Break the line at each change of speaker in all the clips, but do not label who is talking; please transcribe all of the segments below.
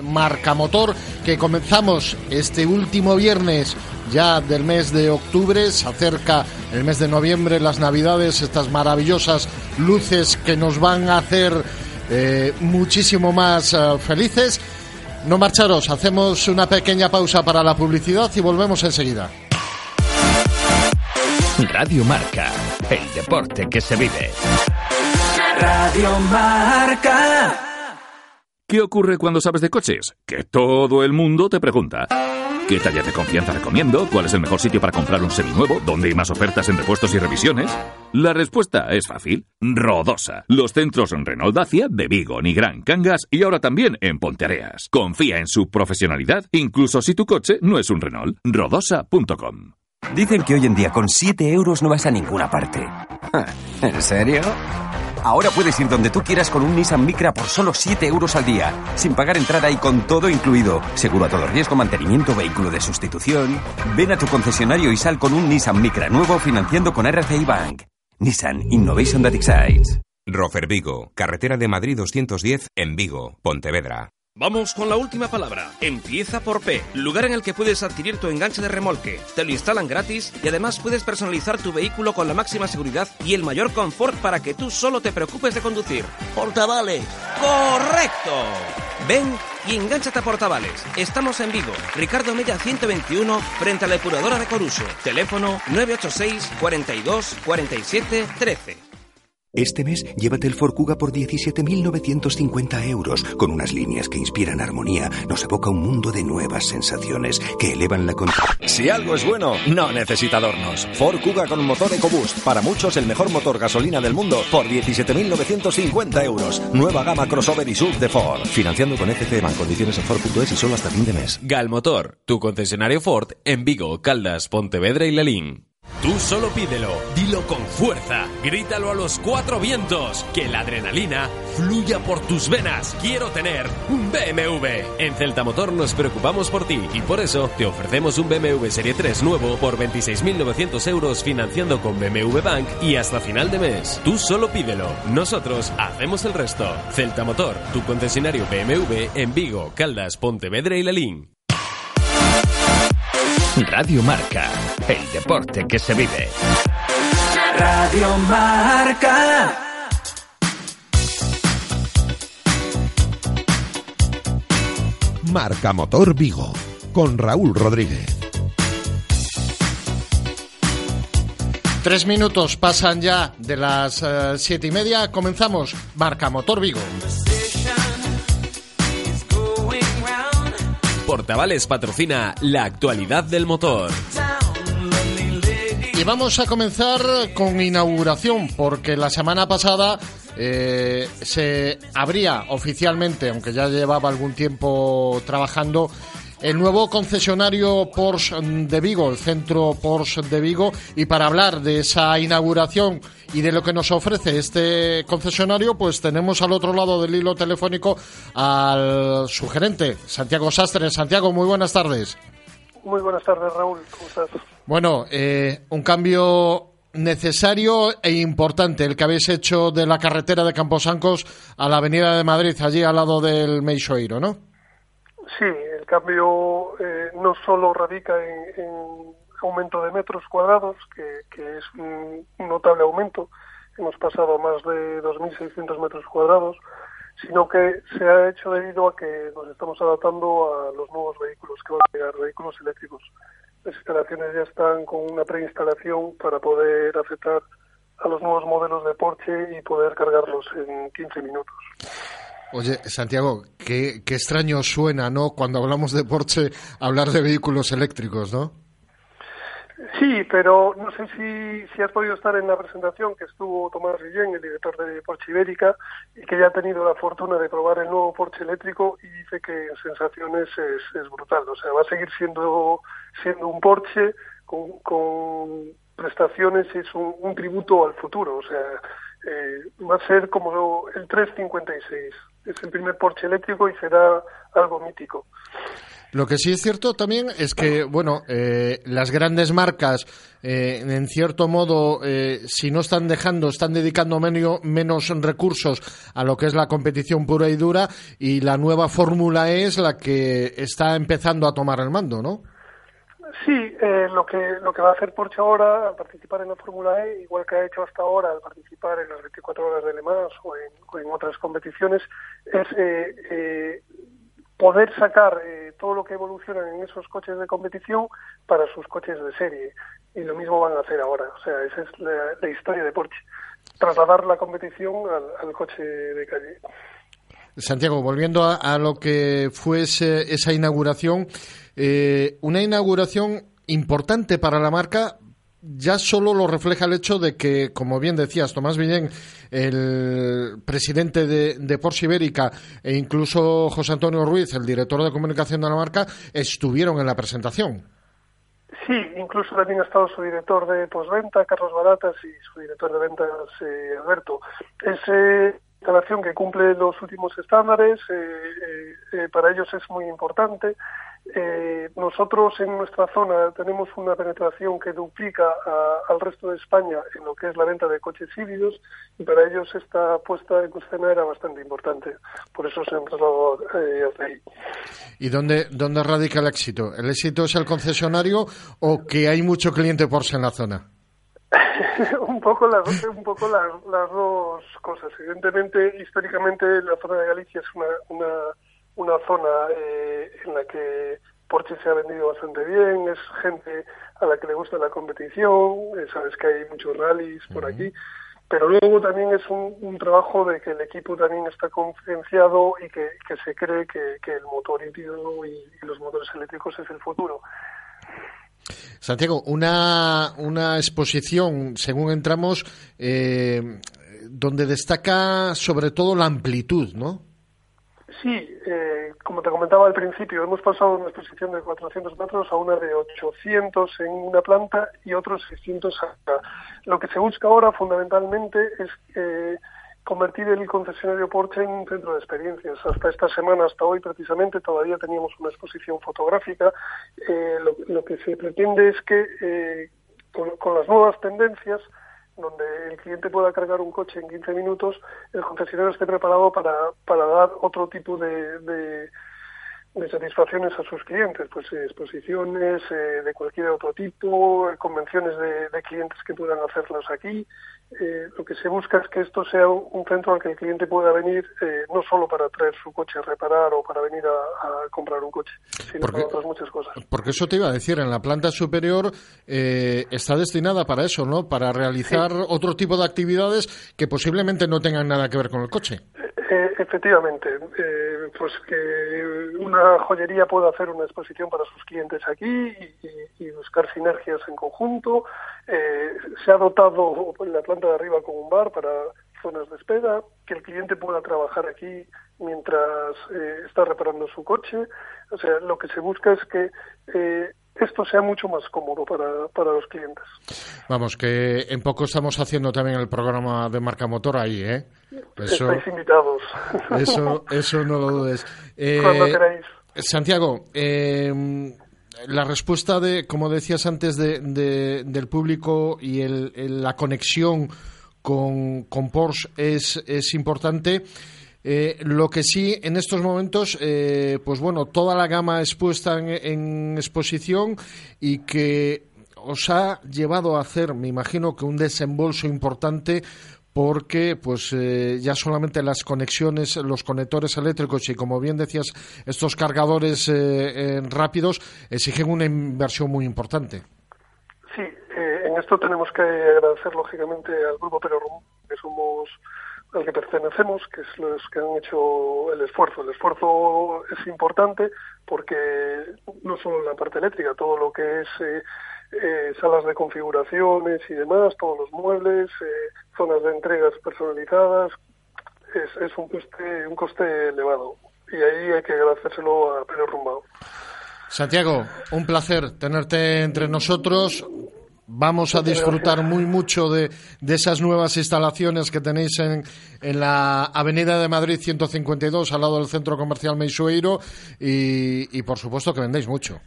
Marca Motor que comenzamos este último viernes ya del mes de octubre, se acerca el mes de noviembre, las navidades, estas maravillosas luces que nos van a hacer eh, muchísimo más eh, felices. No marcharos, hacemos una pequeña pausa para la publicidad y volvemos enseguida.
Radio Marca, el deporte que se vive.
Radio Marca.
¿Qué ocurre cuando sabes de coches? Que todo el mundo te pregunta. ¿Qué talla de confianza recomiendo? ¿Cuál es el mejor sitio para comprar un seminuevo? ¿Dónde hay más ofertas en repuestos y revisiones? La respuesta es fácil. Rodosa. Los centros Renault Dacia de Vigo, Nigrán, Cangas y ahora también en Ponteareas. Confía en su profesionalidad, incluso si tu coche no es un Renault. Rodosa.com.
Dicen que hoy en día con 7 euros no vas a ninguna parte. ¿En serio? Ahora puedes ir donde tú quieras con un Nissan Micra por solo 7 euros al día, sin pagar entrada y con todo incluido. Seguro a todo riesgo, mantenimiento, vehículo de sustitución. Ven a tu concesionario y sal con un Nissan Micra nuevo financiando con RCI Bank. Nissan Innovation that excites.
Rofer Vigo, carretera de Madrid 210 en Vigo, Pontevedra.
Vamos con la última palabra. Empieza por P, lugar en el que puedes adquirir tu enganche de remolque. Te lo instalan gratis y además puedes personalizar tu vehículo con la máxima seguridad y el mayor confort para que tú solo te preocupes de conducir.
Portavales.
¡Correcto! Ven y engánchate a Portavales. Estamos en Vigo, Ricardo Mella 121, frente a la depuradora de Coruso. Teléfono 986 42 47 13.
Este mes llévate el Ford Kuga por 17.950 euros. Con unas líneas que inspiran armonía, nos evoca un mundo de nuevas sensaciones que elevan la...
Si algo es bueno, no necesita adornos. Ford Kuga con motor EcoBoost. Para muchos, el mejor motor gasolina del mundo por 17.950 euros. Nueva gama crossover y sub de Ford. Financiando con FCM en condiciones en Ford.es y solo hasta fin de mes.
Galmotor, tu concesionario Ford en Vigo, Caldas, Pontevedra y Lelín.
Tú solo pídelo, dilo con fuerza, grítalo a los cuatro vientos, que la adrenalina fluya por tus venas. Quiero tener un BMW.
En Celta Motor nos preocupamos por ti y por eso te ofrecemos un BMW Serie 3 nuevo por 26.900 euros financiando con BMW Bank y hasta final de mes. Tú solo pídelo, nosotros hacemos el resto. Celta Motor, tu concesionario BMW en Vigo, Caldas, Pontevedra y Lalín.
Radio Marca, el deporte que se vive.
Radio Marca.
Marca Motor Vigo, con Raúl Rodríguez.
Tres minutos pasan ya de las eh, siete y media. Comenzamos Marca Motor Vigo.
Portavales patrocina la actualidad del motor.
Y vamos a comenzar con inauguración, porque la semana pasada eh, se abría oficialmente, aunque ya llevaba algún tiempo trabajando, el nuevo concesionario Porsche de Vigo, el centro Porsche de Vigo, y para hablar de esa inauguración y de lo que nos ofrece este concesionario, pues tenemos al otro lado del hilo telefónico al su gerente, Santiago Sastre. Santiago, muy buenas tardes.
Muy buenas tardes, Raúl. ¿Cómo estás?
Bueno, eh, un cambio necesario e importante el que habéis hecho de la carretera de Camposancos a la Avenida de Madrid, allí al lado del Meixoeiro, ¿no?
Sí, cambio eh, no solo radica en, aumento de metros cuadrados, que, es un, notable aumento, hemos pasado a más de 2.600 metros cuadrados, sino que se ha hecho debido a que nos estamos adaptando a los nuevos vehículos que van a llegar, vehículos eléctricos. Las instalaciones ya están con una preinstalación para poder aceptar a los nuevos modelos de Porsche y poder cargarlos en 15 minutos.
Oye, Santiago, qué, qué extraño suena, ¿no? Cuando hablamos de Porsche, hablar de vehículos eléctricos, ¿no?
Sí, pero no sé si, si has podido estar en la presentación que estuvo Tomás Rillén, el director de Porsche Ibérica, y que ya ha tenido la fortuna de probar el nuevo Porsche eléctrico y dice que en sensaciones es, es brutal. O sea, va a seguir siendo, siendo un Porsche con, con prestaciones, es un, un tributo al futuro. O sea, eh, va a ser como el 356. Es el primer Porsche eléctrico y será algo mítico.
Lo que sí es cierto también es que, bueno, eh, las grandes marcas, eh, en cierto modo, eh, si no están dejando, están dedicando menos recursos a lo que es la competición pura y dura, y la nueva fórmula es la que está empezando a tomar el mando, ¿no?
Sí, eh, lo que lo que va a hacer Porsche ahora al participar en la Fórmula E, igual que ha hecho hasta ahora al participar en las 24 horas de Le Mans o en, otras competiciones, es eh, eh, poder sacar todo lo que evoluciona en esos coches de competición para sus coches de serie. Y lo mismo van a hacer ahora. O sea, esa es la, historia de Porsche. Trasladar la competición al, coche de calle.
Santiago, volviendo a, lo que fue esa inauguración, eh, una inauguración importante para la marca ya solo lo refleja el hecho de que, como bien decías, Tomás Villén, el presidente de, Porsche Ibérica, e incluso José Antonio Ruiz, el director de comunicación de la marca, estuvieron en la presentación.
Sí, incluso también ha estado su director de postventa, Carlos Baratas, y su director de ventas, eh, Alberto. Es eh, instalación que cumple los últimos estándares, eh, para ellos es muy importante. Eh, nosotros en nuestra zona tenemos una penetración que duplica al resto de España en lo que es la venta de coches híbridos y para ellos esta puesta en escena era bastante importante. Por eso se han trasladado eh, hasta ahí.
¿Y dónde, dónde radica el éxito? ¿El éxito es el concesionario o que hay mucho cliente Porsche en la zona?
un poco, las, un poco las, dos cosas. Evidentemente, históricamente la zona de Galicia es una, una una zona eh, en la que Porsche se ha vendido bastante bien, es gente a la que le gusta la competición, eh, sabes que hay muchos rallies por aquí, pero luego también es un, trabajo de que el equipo también está concienciado y que, se cree que, el motor híbrido y, los motores eléctricos es el futuro.
Santiago, una, una exposición, según entramos, eh, donde destaca sobre todo la amplitud, ¿no?
Sí, eh, como te comentaba al principio, hemos pasado de una exposición de 400 metros a una de 800 en una planta y otros 600 acá. Lo que se busca ahora fundamentalmente es eh, convertir el concesionario Porsche en un centro de experiencias. Hasta esta semana, hasta hoy precisamente, todavía teníamos una exposición fotográfica. Eh, lo, que se pretende es que con las nuevas tendencias donde el cliente pueda cargar un coche en 15 minutos, el concesionario esté preparado para, para dar otro tipo de, de, satisfacciones a sus clientes, pues eh, exposiciones eh, de cualquier otro tipo, convenciones de, de, clientes que puedan hacerlas aquí, eh, lo que se busca es que esto sea un centro al que el cliente pueda venir eh, no solo para traer su coche a reparar o para venir a, comprar un coche, sino para otras muchas cosas.
Porque eso te iba a decir, en la planta superior eh, está destinada para eso, ¿no? Para realizar otro tipo de actividades que posiblemente no tengan nada que ver con el coche.
Efectivamente, pues que una joyería pueda hacer una exposición para sus clientes aquí y, y buscar sinergias en conjunto. se ha dotado la planta de arriba con un bar para zonas de espera, que el cliente pueda trabajar aquí mientras eh, está reparando su coche. O sea, lo que se busca es que eh, esto sea mucho más cómodo para, para los clientes.
Vamos, que en poco estamos haciendo también el programa de marca motor ahí, ¿eh?
Eso, Estáis invitados.
Eso, eso no lo dudes.
Cuando eh, queráis.
Santiago, eh, la respuesta de, como decías antes, de, del público y el, la conexión con, con Porsche es, es importante. Eh, lo que sí, en estos momentos, eh, pues bueno, toda la gama expuesta en, en exposición y que os ha llevado a hacer, me imagino que un desembolso importante porque pues eh, ya solamente las conexiones, los conectores eléctricos y como bien decías, estos cargadores eh, rápidos exigen una inversión muy importante.
Sí, eh, en esto tenemos que agradecer lógicamente al grupo Perorum, que somos al que pertenecemos, que es los que han hecho el esfuerzo. El esfuerzo es importante porque no solo la parte eléctrica, todo lo que es eh, salas de configuraciones y demás, todos los muebles, eh, zonas de entregas personalizadas, es, es un, coste, un coste elevado. Y ahí hay que agradecérselo a Pedro Rumbao.
Santiago, un placer tenerte entre nosotros. Vamos a disfrutar muy mucho de, de, esas nuevas instalaciones que tenéis en, en, la Avenida de Madrid 152, al lado del Centro Comercial Meixueiro, y, y por supuesto que vendéis mucho.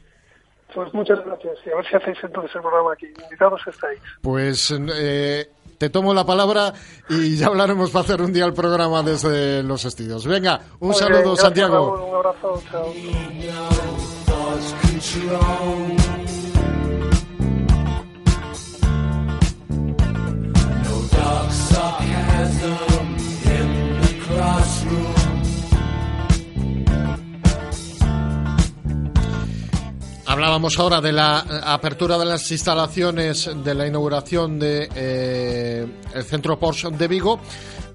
Pues muchas gracias. Y a ver si hacéis entonces el programa aquí. Invitados estáis.
Pues eh, te tomo la palabra y ya hablaremos para hacer un día el programa desde los estudios. Venga, un
Muy
saludo,
bien,
Santiago.
Raúl, Un abrazo. Chao.
Hablábamos ahora de la apertura de las instalaciones de la inauguración de eh, el centro Porsche de Vigo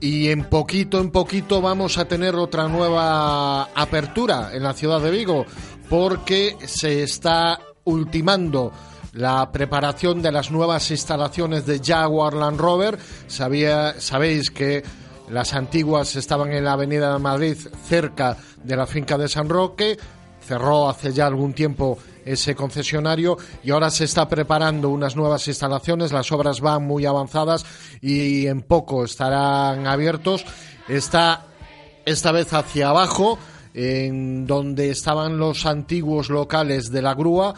y en poquito en poquito vamos a tener otra nueva apertura en la ciudad de Vigo porque se está ultimando la preparación de las nuevas instalaciones de Jaguar Land Rover. Sabía, sabéis que las antiguas estaban en la Avenida de Madrid cerca de la finca de San Roque cerró hace ya algún tiempo ese concesionario y ahora se está preparando unas nuevas instalaciones, las obras van muy avanzadas y en poco estarán abiertos. Está esta vez hacia abajo, en donde estaban los antiguos locales de la grúa.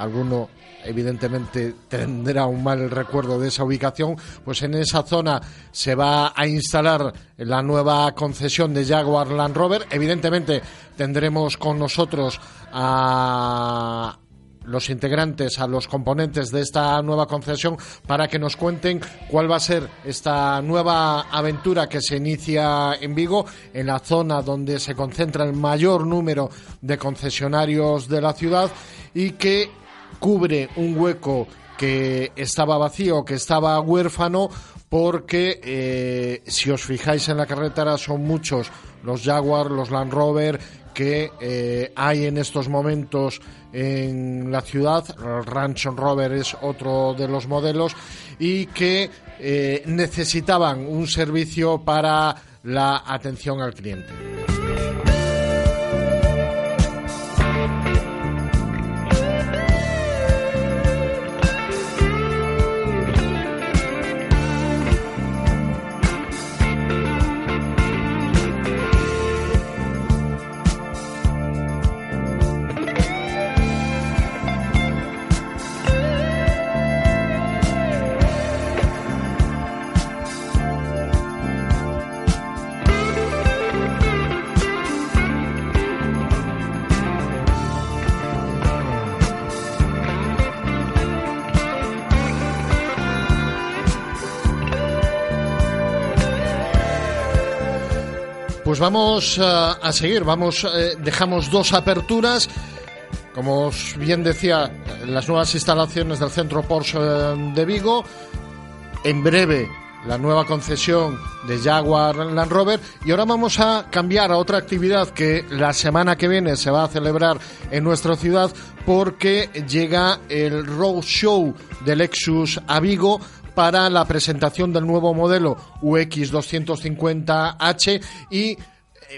Alguno evidentemente tendrá un mal recuerdo de esa ubicación, pues en esa zona se va a instalar la nueva concesión de Jaguar Land Rover. Evidentemente tendremos con nosotros a los integrantes, a los componentes de esta nueva concesión para que nos cuenten cuál va a ser esta nueva aventura que se inicia en Vigo, en la zona donde se concentra el mayor número de concesionarios de la ciudad y que cubre un hueco que estaba vacío, que estaba huérfano, porque eh, si os fijáis en la carretera son muchos los Jaguar, los Land Rover que eh, hay en estos momentos en la ciudad. El Ranch Rover es otro de los modelos y que eh, necesitaban un servicio para la atención al cliente. Pues vamos uh, a seguir, vamos, eh, dejamos dos aperturas. Como os bien decía, las nuevas instalaciones del centro Porsche eh, de Vigo. En breve, la nueva concesión de Jaguar Land Rover. Y ahora vamos a cambiar a otra actividad que la semana que viene se va a celebrar en nuestra ciudad porque llega el Road Show de Lexus a Vigo para la presentación del nuevo modelo UX 250H y eh,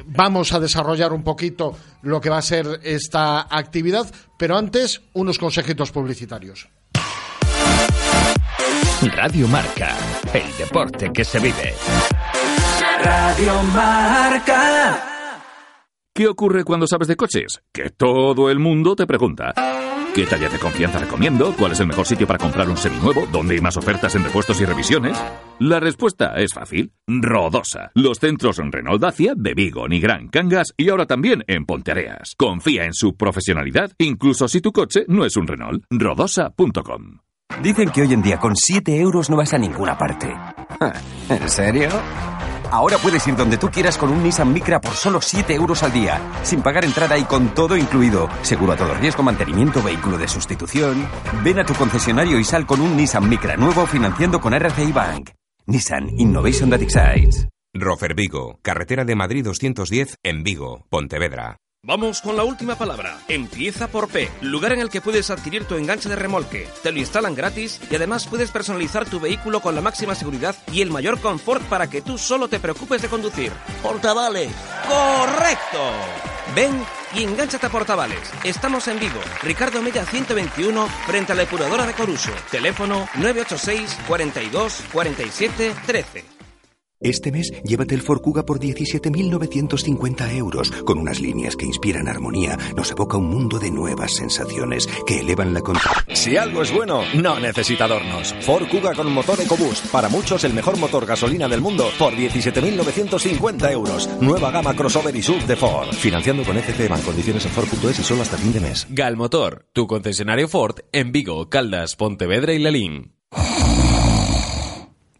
vamos a desarrollar un poquito lo que va a ser esta actividad, pero antes unos consejitos publicitarios.
Radio Marca, el deporte que se vive.
Radio Marca.
¿Qué ocurre cuando sabes de coches? Que todo el mundo te pregunta. ¿Qué talla de confianza recomiendo? ¿Cuál es el mejor sitio para comprar un seminuevo? ¿Dónde hay más ofertas en repuestos y revisiones? La respuesta es fácil. Rodosa. Los centros Renault Dacia de Vigo, Nigrán, Cangas y ahora también en Ponteareas. Confía en su profesionalidad, incluso si tu coche no es un Renault. Rodosa.com.
Dicen que hoy en día con 7 euros no vas a ninguna parte. ¿En serio? Ahora puedes ir donde tú quieras con un Nissan Micra por solo 7 euros al día, sin pagar entrada y con todo incluido. Seguro a todo riesgo, mantenimiento, vehículo de sustitución. Ven a tu concesionario y sal con un Nissan Micra nuevo financiando con RCI Bank. Nissan Innovation That Excites.
Rofer Vigo, carretera de Madrid 210 en Vigo, Pontevedra.
Vamos con la última palabra. Empieza por P, lugar en el que puedes adquirir tu enganche de remolque. Te lo instalan gratis y además puedes personalizar tu vehículo con la máxima seguridad y el mayor confort para que tú solo te preocupes de conducir.
Portavale.
¡Correcto! Ven y engánchate a portavales. Estamos en Vigo, Ricardo Mella 121, frente a la depuradora de Coruso. Teléfono 986 42 47 13.
Este mes llévate el Ford Kuga por 17.950 euros, con unas líneas que inspiran armonía, nos evoca un mundo de nuevas sensaciones que elevan la...
Si algo es bueno, no necesita adornos. Ford Kuga con motor EcoBoost, para muchos el mejor motor gasolina del mundo, por 17.950 euros. Nueva gama crossover y sub de Ford. Financiando con FCM en condiciones en Ford.es y solo hasta fin de mes.
Galmotor, tu concesionario Ford en Vigo, Caldas, Pontevedra y Lalín.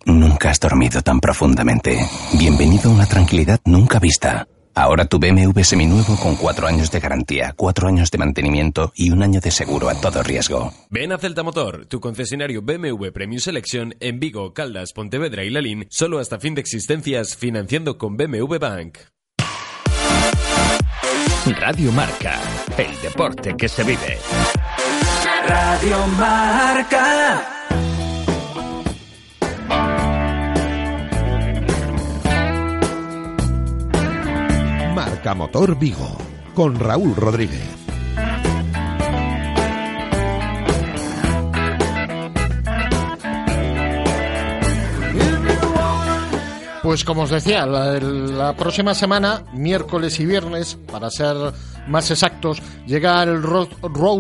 Nunca has dormido tan profundamente. Bienvenido a una tranquilidad nunca vista. Ahora tu BMW seminuevo con cuatro años de garantía, cuatro años de mantenimiento y un año de seguro a todo riesgo.
Ven a Celta Motor, tu concesionario BMW Premium Selection en Vigo, Caldas, Pontevedra y Lalín, solo hasta fin de existencias, financiando con BMW Bank.
Radio Marca, el deporte que se vive.
Radio Marca.
Motor Vigo con Raúl Rodríguez.
Pues como os decía, la, próxima semana, miércoles y viernes, para ser más exactos, llega el Road,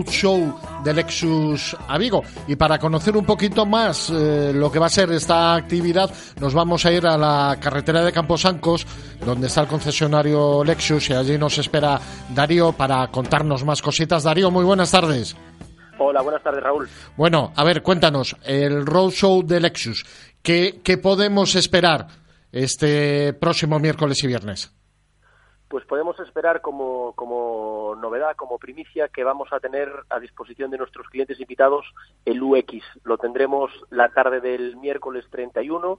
Show de Lexus a Vigo. Y para conocer un poquito más eh, lo que va a ser esta actividad, nos vamos a ir a la carretera de Camposancos, donde está el concesionario Lexus, y allí nos espera Darío para contarnos más cositas. Darío, muy buenas tardes.
Hola, buenas tardes, Raúl.
Bueno, a ver, cuéntanos, el Roadshow de Lexus, ¿qué, qué podemos esperar? este próximo miércoles y viernes?
Pues podemos esperar como, como novedad, como primicia, que vamos a tener a disposición de nuestros clientes invitados el UX. Lo tendremos la tarde del miércoles 31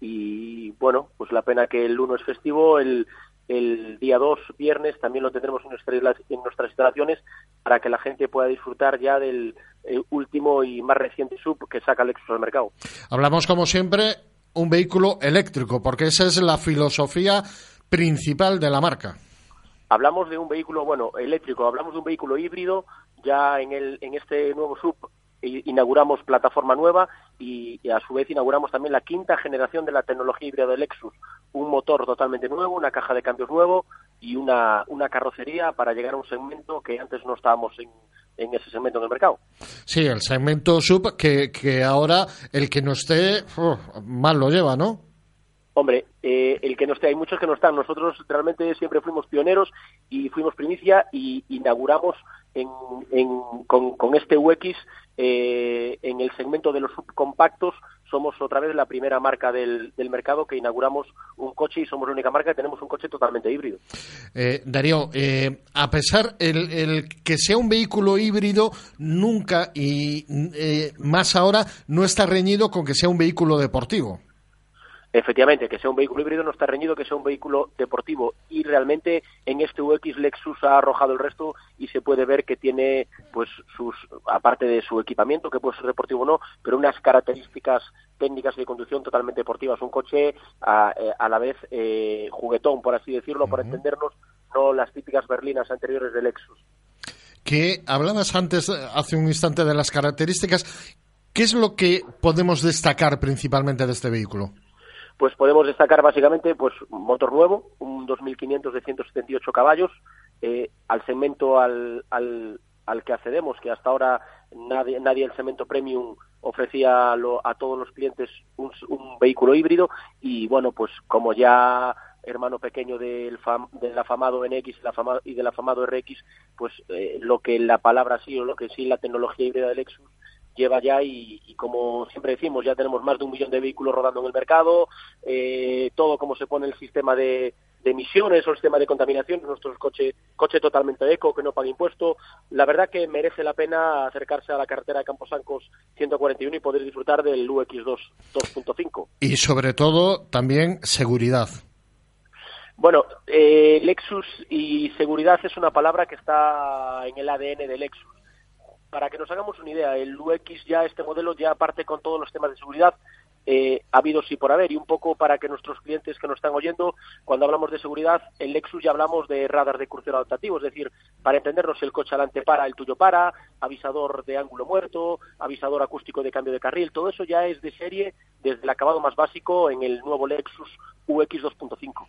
y bueno, pues la pena que el 1 es festivo, el, el día 2, viernes, también lo tendremos en nuestras, instalaciones para que la gente pueda disfrutar ya del eh, último y más reciente sub que saca Lexus al mercado.
Hablamos como siempre un vehículo eléctrico, porque esa es la filosofía principal de la marca.
Hablamos de un vehículo, bueno, eléctrico, hablamos de un vehículo híbrido, ya en, el, en este nuevo sub inauguramos plataforma nueva y, a su vez inauguramos también la quinta generación de la tecnología híbrida de Lexus, un motor totalmente nuevo, una caja de cambios nuevo y una, una carrocería para llegar a un segmento que antes no estábamos en, en ese segmento del mercado.
Sí, el segmento sub que, que ahora el que no esté mal lo lleva, ¿no?
Hombre, eh, el que no esté, hay muchos que no están. Nosotros realmente siempre fuimos pioneros y fuimos primicia y inauguramos en, con, este UX eh, en el segmento de los subcompactos somos otra vez la primera marca del, mercado que inauguramos un coche y somos la única marca que tenemos un coche totalmente híbrido.
Eh, Darío, eh, a pesar el, que sea un vehículo híbrido, nunca y eh, más ahora no está reñido con que sea un vehículo deportivo.
Efectivamente, que sea un vehículo híbrido no está reñido que sea un vehículo deportivo y realmente en este UX Lexus ha arrojado el resto y se puede ver que tiene pues sus aparte de su equipamiento que puede ser deportivo o no, pero unas características técnicas de conducción totalmente deportivas, un coche a, eh, la vez eh, juguetón por así decirlo, para entendernos, no las típicas berlinas anteriores de Lexus.
Que hablabas antes hace un instante de las características, ¿qué es lo que podemos destacar principalmente de este vehículo?
Pues podemos destacar básicamente pues motor nuevo, un 2500 de 178 caballos, eh, al segmento al, al, al, que accedemos, que hasta ahora nadie, nadie el segmento premium ofrecía a todos los clientes un, vehículo híbrido. Y bueno, pues como ya hermano pequeño del, fam, del afamado NX y, del afamado RX, pues eh, lo que la palabra sí o lo que sí la tecnología híbrida del Lexus lleva ya y, como siempre decimos, ya tenemos más de un millón de vehículos rodando en el mercado, eh, todo como se pone el sistema de, emisiones o el sistema de contaminación, nuestro coche, coche totalmente eco, que no paga impuesto. La verdad que merece la pena acercarse a la carretera de Camposancos 141 y poder disfrutar del UX2 2.5.
Y sobre todo también seguridad.
Bueno, eh, Lexus y seguridad es una palabra que está en el ADN de Lexus para que nos hagamos una idea, el UX ya, este modelo ya parte con todos los temas de seguridad, eh, habidos y por haber. Y un poco para que nuestros clientes que nos están oyendo, cuando hablamos de seguridad, en Lexus ya hablamos de radar de crucero adaptativo, es decir, para entendernos, el coche adelante para, el tuyo para, avisador de ángulo muerto, avisador acústico de cambio de carril, todo eso ya es de serie desde el acabado más básico en el nuevo Lexus UX 2.5.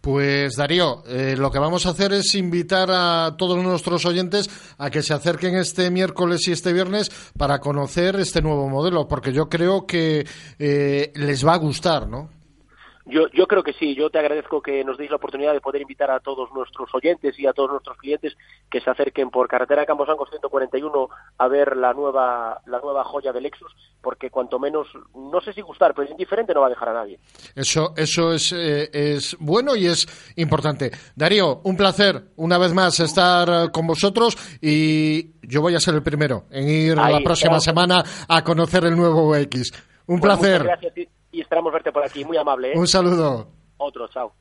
Pues Darío, eh, lo que vamos a hacer es invitar a todos nuestros oyentes a que se acerquen este miércoles y este viernes para conocer este nuevo modelo, porque yo creo que eh, les va a gustar, ¿no?
Yo, yo creo que sí, yo te agradezco que nos deis la oportunidad de poder invitar a todos nuestros oyentes y a todos nuestros clientes que se acerquen por carretera Camposancos 141 a ver la nueva, la nueva joya de Lexus, porque cuanto menos, no sé si gustar, pero indiferente no va a dejar a nadie.
Eso, eso es, eh, es bueno y es importante. Darío, un placer una vez más estar con vosotros y yo voy a ser el primero en ir la próxima semana a conocer el nuevo X. Un placer.
muchas gracias y esperamos verte por aquí. Muy amable. ¿eh?
Un saludo.
Otro, chao.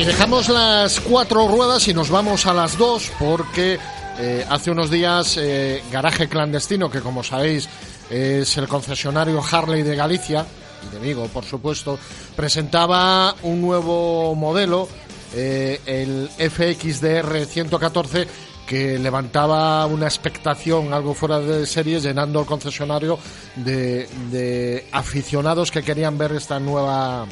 Y dejamos las cuatro ruedas y nos vamos a las dos porque eh, hace unos días eh, Garaje Clandestino, que como sabéis es el concesionario Harley de Galicia y de Vigo, por supuesto, presentaba un nuevo modelo, eh, el FXDR 114 que levantaba una expectación algo fuera de serie, llenando el concesionario de, de aficionados que querían ver esta nueva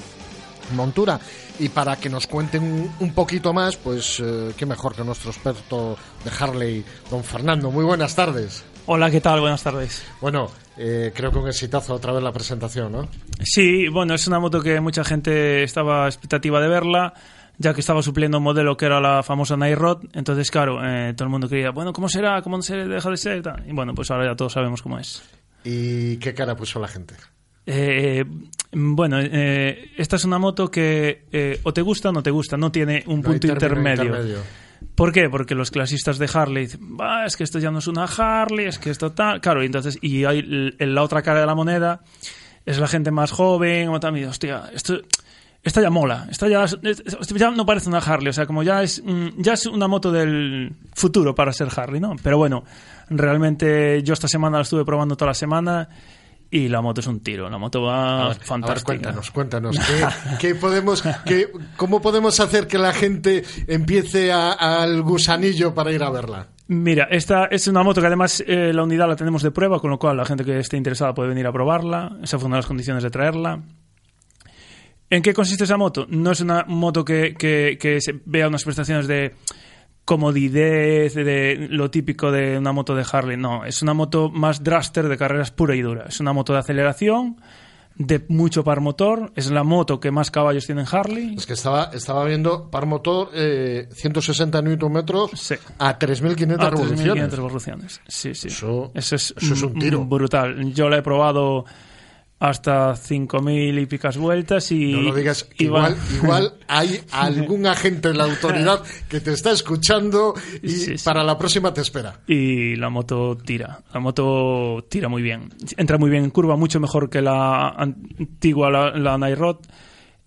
montura. Y para que nos cuenten un, un poquito más, pues eh, qué mejor que nuestro experto de Harley, don Fernando. Muy buenas tardes.
Hola, ¿qué tal? Buenas tardes.
Bueno, eh, creo que un exitazo otra vez la presentación, ¿no?
Sí, bueno, es una moto que mucha gente estaba expectativa de verla, ya que estaba supliendo un modelo que era la famosa Nairod. Entonces, claro, eh, todo el mundo quería, bueno, ¿cómo será? ¿Cómo se deja de ser? Y bueno, pues ahora ya todos sabemos cómo es.
¿Y qué cara puso la gente?
Eh, bueno, eh, esta es una moto que eh, o te gusta o no te gusta, no tiene un
No
punto intermedio.
intermedio.
¿Por qué? Porque los clasistas de Harley dicen, "Bah, es que esto ya no es una Harley, es que esto tal. Claro, y entonces, y hay la otra cara de la moneda es la gente más joven, o también, hostia, esto. Esta ya mola, esta ya, es- es- esto ya no parece una Harley, o sea, como ya es, mm, ya es una moto del futuro para ser Harley, ¿no? Pero bueno, realmente yo esta semana la estuve probando toda la semana y la moto es un tiro, la moto va
ver,
fantástica.
ver, cuéntanos, cuéntanos. ¿qué, qué podemos, qué, ¿Cómo podemos hacer que la gente empiece a- al gusanillo para ir a verla?
Mira, esta es una moto que además eh, la unidad la tenemos de prueba, con lo cual la gente que esté interesada puede venir a probarla. Una de las condiciones de traerla. ¿En qué consiste esa moto? No es una moto que, que- que se vea unas prestaciones de comodidad, de lo típico de una moto de Harley. No, es una moto más draster de carreras pura y dura. Es una moto de aceleración, de mucho par motor. Es la moto que más caballos tiene en Harley.
Es que estaba, estaba viendo par motor eh, 160 Nm a 3.500
A
revoluciones.
3.500 revoluciones. Sí, sí.
Eso,
Eso es,
eso es un tiro.
brutal. Yo la he probado hasta 5.000 y picas vueltas y...
No lo digas, igual,
va-
igual hay algún agente de la autoridad que te está escuchando y
Sí, sí.
para la próxima te espera.
Y la moto tira. La moto tira muy bien. Entra muy bien en curva, mucho mejor que la antigua, la, la Nairod.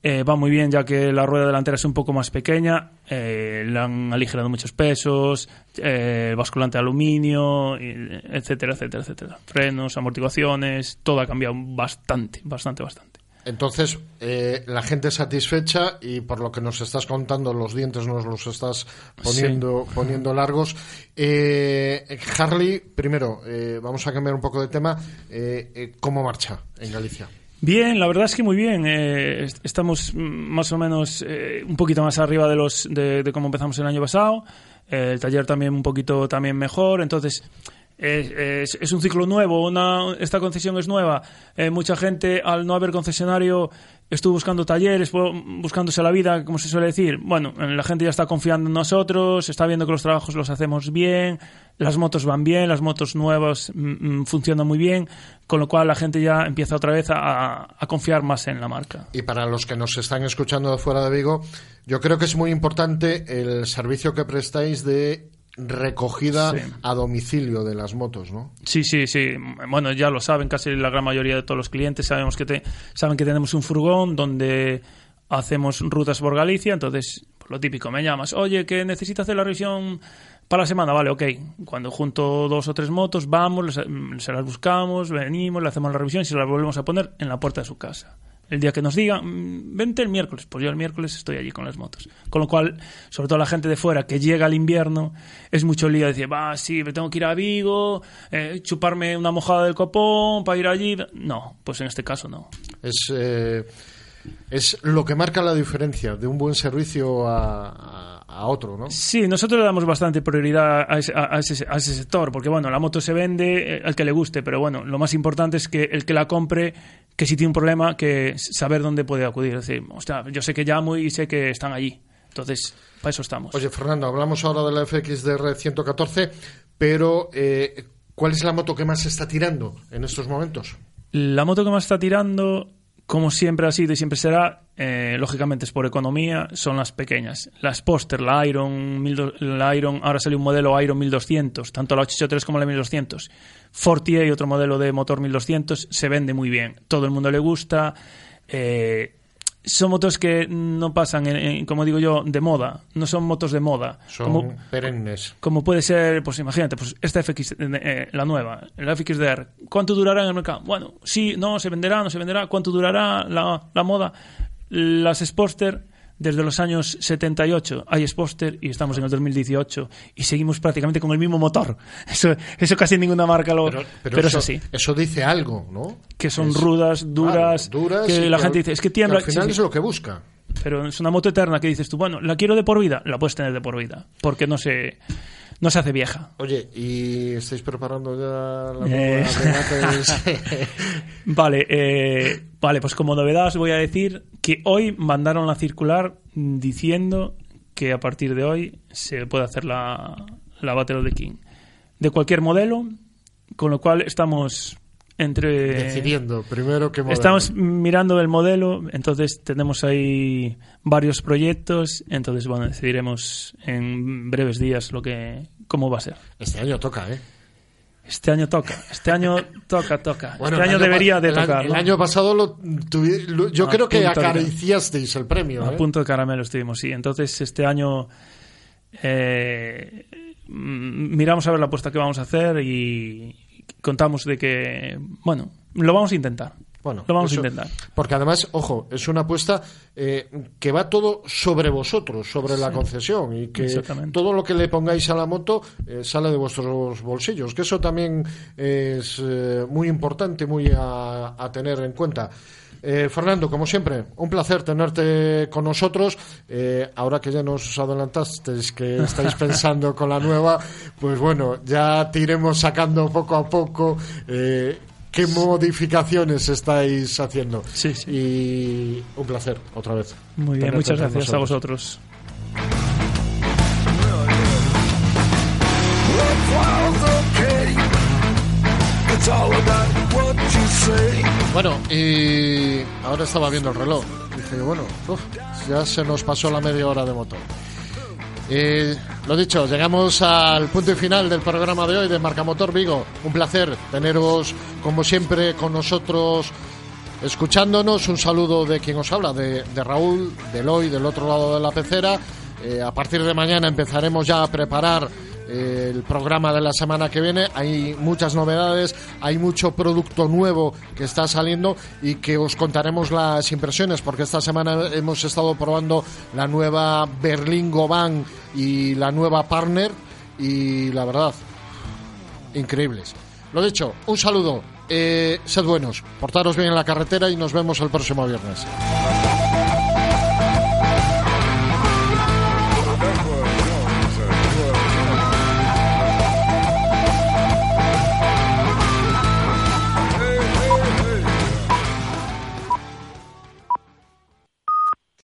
Eh, va muy bien ya que la rueda delantera es un poco más pequeña. Eh, le han aligerado muchos pesos. eh, basculante de aluminio, etcétera, etcétera, etcétera. Frenos, amortiguaciones, todo ha cambiado bastante, bastante, bastante.
Entonces, eh, la gente satisfecha y por lo que nos estás contando, los dientes nos los estás poniendo, poniendo largos. Eh, Harley, primero, vamos a cambiar un poco de tema. ¿Cómo marcha en Galicia?
Bien, la verdad es que muy bien. Eh, est- estamos más o menos eh, un poquito más arriba de los de, de cómo empezamos el año pasado. Eh, el taller también un poquito también mejor. Entonces, es, es, un ciclo nuevo, una, esta concesión es nueva. Mucha gente, al no haber concesionario, estuvo buscando talleres, buscándose la vida, como se suele decir. Bueno, la gente ya está confiando en nosotros, está viendo que los trabajos los hacemos bien, las motos van bien, las motos nuevas mm, mm, funcionan muy bien, con lo cual la gente ya empieza otra vez a, a confiar más en la marca.
Y para los que nos están escuchando de fuera de Vigo, yo creo que es muy importante el servicio que prestáis de recogida a domicilio de las motos, ¿no?
Sí, sí, sí. Bueno, ya lo saben casi la gran mayoría de todos los clientes. Sabemos que te, saben que tenemos un furgón donde hacemos rutas por Galicia. Entonces, lo típico, me llamas, oye, que necesito hacer la revisión para la semana, vale, ok. Cuando junto dos o tres motos, vamos, se las buscamos, venimos, le hacemos la revisión y se las volvemos a poner en la puerta de su casa el día que nos diga, mm, vente el miércoles, pues yo el miércoles estoy allí con las motos. Con lo cual, sobre todo la gente de fuera que llega al invierno, es mucho lío decir, va, sí, me tengo que ir a Vigo, eh, chuparme una mojada del copón para ir allí. No, pues en este caso no.
Es, eh, es lo que marca la diferencia de un buen servicio a, a otro, ¿no?
Sí, nosotros le damos bastante prioridad a ese, a, ese, a ese, sector, porque bueno, la moto se vende eh, al que le guste, pero bueno, lo más importante es que el que la compre que si tiene un problema, que saber dónde puede acudir. Es decir, yo sé que llamo y sé que están allí. Entonces, para eso estamos.
Oye, Fernando, hablamos ahora de la FXDR 114, pero eh, ¿cuál es la moto que más se está tirando en estos momentos?
La moto que más está tirando como siempre ha sido y siempre será, eh, lógicamente es por economía, son las pequeñas. Las Poster, la Iron, la Iron, ahora sale un modelo Iron 1200, tanto la 883 como la 1200. Fortier y otro modelo de motor 1200 se vende muy bien, todo el mundo le gusta. Eh, son motos que no pasan, en, como digo yo, de moda. No son motos de moda.
Son perennes.
Como puede ser, pues imagínate, pues esta FX, eh, la nueva, la FXDR. ¿Cuánto durará en el mercado? Bueno, sí, no, se venderá, no se venderá. ¿Cuánto durará la, la moda? Las Sportster desde los años 78 hay Sposter y estamos en el 2018 y seguimos prácticamente con el mismo motor. Eso, eso casi ninguna marca lo... Pero, eso, es así.
Eso dice algo, ¿no?
Que son rudas, duras, que la gente dice, es que tiembla...
al final es lo que busca.
Pero es una moto eterna que dices tú, bueno, la quiero de por vida, la puedes tener de por vida, porque no se no se hace vieja.
Oye, ¿y estáis preparando ya la eh...
vale, eh, vale, pues como novedad os voy a decir que hoy mandaron la circular diciendo que a partir de hoy se puede hacer la, la Battle of the King. De cualquier modelo, con lo cual estamos entre
decidiendo primero modelo.
Estamos mirando el modelo, entonces tenemos ahí varios proyectos, entonces bueno, decidiremos en breves días lo que cómo va a ser.
Este año toca, ¿eh?
Este año toca, este año toca, toca. este año debería de tocar.
El, año pasado lo, yo creo que acariciasteis el premio.
A
¿eh?
punto de caramelo estuvimos, sí. Entonces este año eh, miramos a ver la apuesta que vamos a hacer y contamos de que, bueno, lo vamos a intentar. Bueno, lo vamos a intentar.
Porque además, ojo, es una apuesta eh, que va todo sobre vosotros, sobre la concesión, y que todo lo que le pongáis a la moto eh, sale de vuestros bolsillos, que eso también es eh, muy importante, muy a, tener en cuenta. Fernando, como siempre, un placer tenerte con nosotros. ahora que ya nos adelantasteis que estáis pensando con la nueva, pues bueno, ya te iremos sacando poco a poco qué modificaciones estáis haciendo.
Sí, sí.
Y un placer, otra vez.
Muy bien, muchas gracias a vosotros.
Bueno, y ahora estaba viendo el reloj. Dije, bueno, ya se nos pasó la media hora de motor. Y lo dicho, llegamos al punto y final del programa de hoy de Marca Motor Vigo. Un placer teneros, como siempre, con nosotros escuchándonos. Un saludo de quien os habla, de, Raúl, de Eloy, del otro lado de la pecera. Eh, a partir de mañana empezaremos ya a preparar el programa de la semana que viene. Hay muchas novedades, hay mucho producto nuevo que está saliendo y que os contaremos las impresiones porque esta semana hemos estado probando la nueva Berlín Goban y la nueva Partner y la verdad, increíbles. Lo dicho, un saludo, eh, sed buenos, portaros bien en la carretera y nos vemos el próximo viernes.